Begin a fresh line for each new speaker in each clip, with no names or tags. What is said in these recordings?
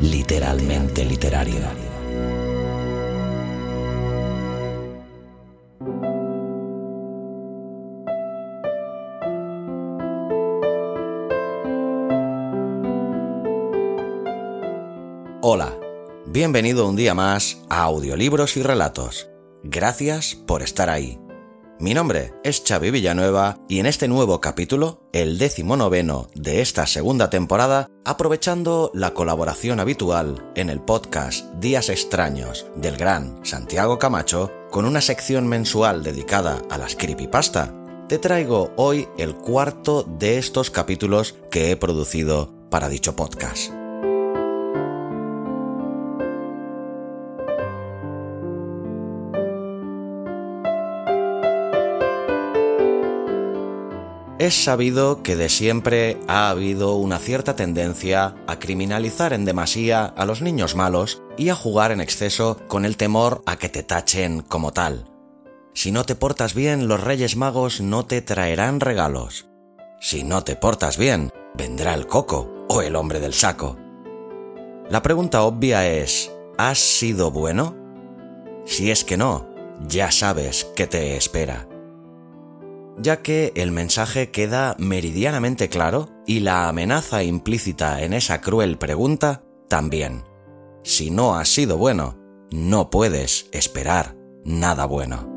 Literalmente literario. Hola, bienvenido un día más a Audiolibros y Relatos. Gracias por estar ahí. Mi nombre es Xavi Villanueva y en este nuevo capítulo, el décimo noveno de esta segunda temporada, aprovechando la colaboración habitual en el podcast Días Extraños del gran Santiago Camacho, con una sección mensual dedicada a las creepypasta, te traigo hoy el cuarto de estos capítulos que he producido para dicho podcast. Es sabido que de siempre ha habido una cierta tendencia a criminalizar en demasía a los niños malos y a jugar en exceso con el temor a que te tachen como tal. Si no te portas bien, los Reyes Magos no te traerán regalos. Si no te portas bien, vendrá el coco o el hombre del saco. La pregunta obvia es, ¿has sido bueno? Si es que no, ya sabes qué te espera ya que el mensaje queda meridianamente claro y la amenaza implícita en esa cruel pregunta también. Si no has sido bueno, no puedes esperar nada bueno.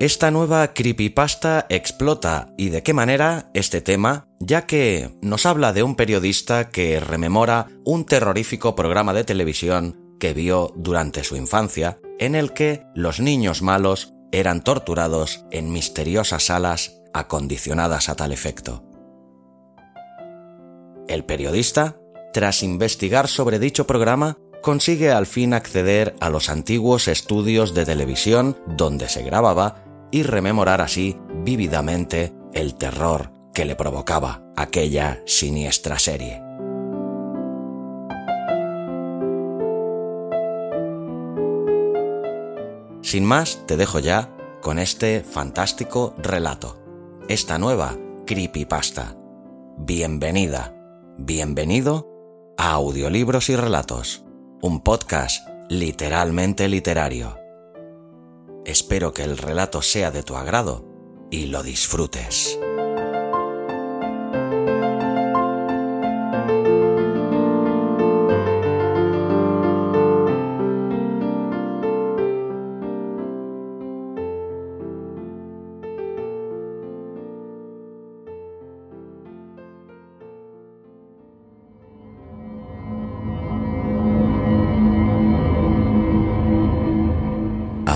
Esta nueva creepypasta explota y de qué manera este tema, ya que nos habla de un periodista que rememora un terrorífico programa de televisión que vio durante su infancia, en el que los niños malos eran torturados en misteriosas salas acondicionadas a tal efecto. El periodista, tras investigar sobre dicho programa, consigue al fin acceder a los antiguos estudios de televisión donde se grababa y rememorar así vívidamente el terror que le provocaba aquella siniestra serie. Sin más, te dejo ya con este fantástico relato, esta nueva creepypasta. Bienvenida, bienvenido a Audiolibros y Relatos, un podcast literalmente literario Espero que el relato sea de tu agrado y lo disfrutes.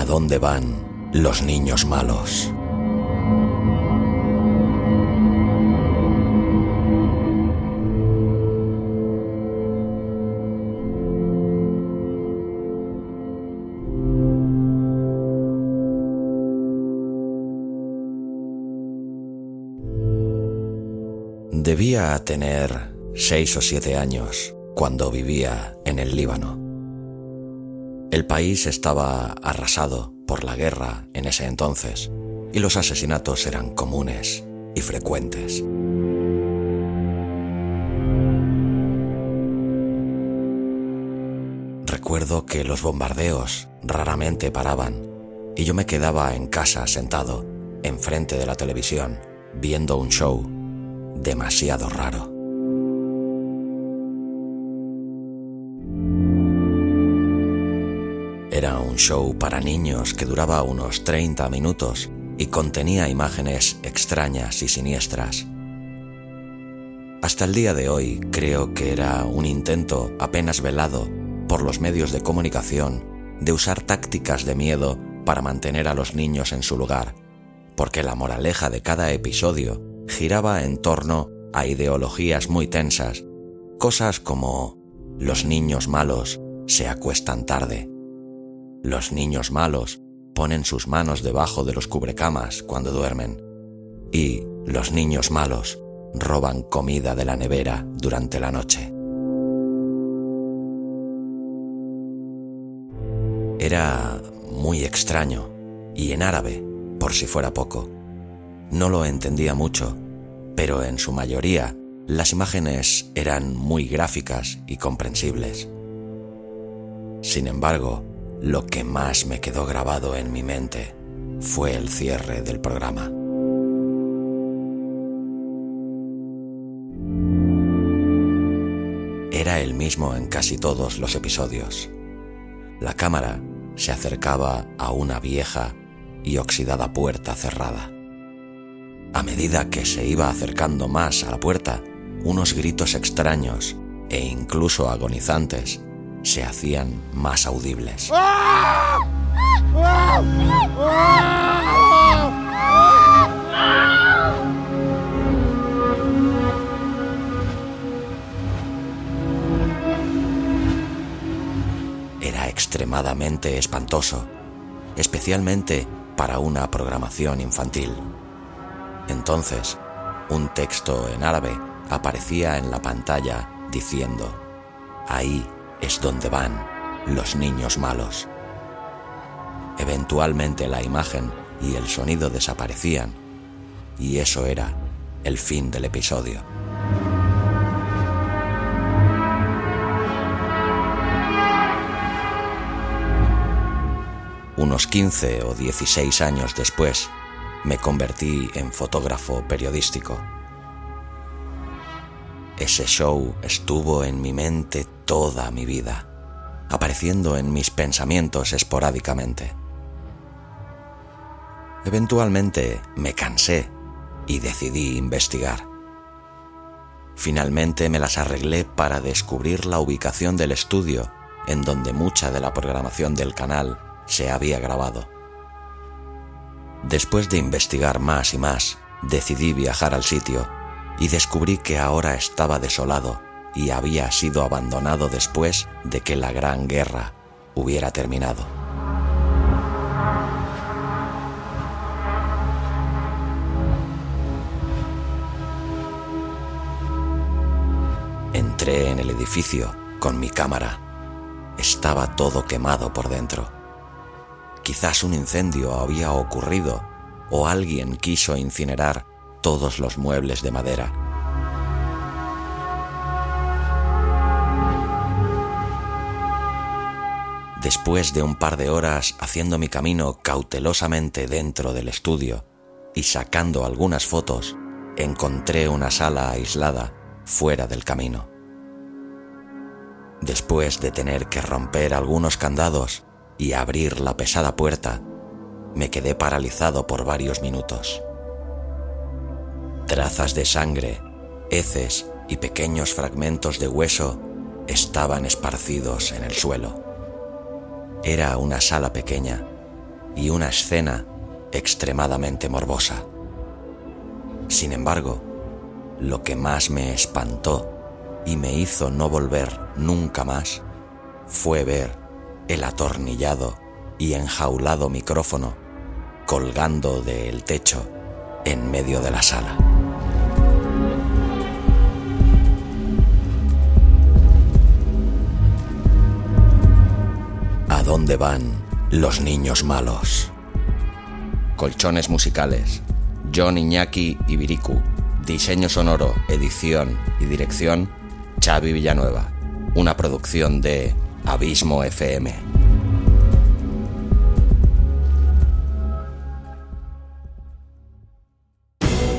Dónde van los niños malos. Debía tener seis o siete años cuando vivía en el Líbano. El país estaba arrasado por la guerra en ese entonces y los asesinatos eran comunes y frecuentes. Recuerdo que los bombardeos raramente paraban y yo me quedaba en casa sentado, enfrente de la televisión, viendo un show demasiado raro. Era un show para niños que duraba unos 30 minutos y contenía imágenes extrañas y siniestras. Hasta el día de hoy creo que era un intento apenas velado por los medios de comunicación de usar tácticas de miedo para mantener a los niños en su lugar, porque la moraleja de cada episodio giraba en torno a ideologías muy tensas, cosas como los niños malos se acuestan tarde, los niños malos ponen sus manos debajo de los cubrecamas cuando duermen. Y los niños malos roban comida de la nevera durante la noche. Era muy extraño y en árabe, por si fuera poco. No lo entendía mucho, pero en su mayoría las imágenes eran muy gráficas y comprensibles. Sin embargo, lo que más me quedó grabado en mi mente fue el cierre del programa. Era el mismo en casi todos los episodios. La cámara se acercaba a una vieja y oxidada puerta cerrada. A medida que se iba acercando más a la puerta, unos gritos extraños e incluso agonizantes se hacían más audibles. Era extremadamente espantoso, especialmente para una programación infantil. Entonces, un texto en árabe aparecía en la pantalla diciendo, ahí es donde van los niños malos. Eventualmente la imagen y el sonido desaparecían y eso era el fin del episodio. Unos 15 o 16 años después, me convertí en fotógrafo periodístico. Ese show estuvo en mi mente toda mi vida, apareciendo en mis pensamientos esporádicamente. Eventualmente me cansé y decidí investigar. Finalmente me las arreglé para descubrir la ubicación del estudio en donde mucha de la programación del canal se había grabado. Después de investigar más y más, decidí viajar al sitio y descubrí que ahora estaba desolado y había sido abandonado después de que la Gran Guerra hubiera terminado. Entré en el edificio con mi cámara. Estaba todo quemado por dentro. Quizás un incendio había ocurrido o alguien quiso incinerar todos los muebles de madera Después de un par de horas haciendo mi camino cautelosamente dentro del estudio y sacando algunas fotos, encontré una sala aislada fuera del camino. Después de tener que romper algunos candados y abrir la pesada puerta, me quedé paralizado por varios minutos. Trazas de sangre, heces y pequeños fragmentos de hueso estaban esparcidos en el suelo. Era una sala pequeña y una escena extremadamente morbosa. Sin embargo, lo que más me espantó y me hizo no volver nunca más fue ver el atornillado y enjaulado micrófono colgando del techo en medio de la sala. Dónde van los niños malos? Colchones musicales. John Iñaki Ibiricu. Diseño sonoro, edición y dirección. Xavi Villanueva. Una producción de Abismo FM.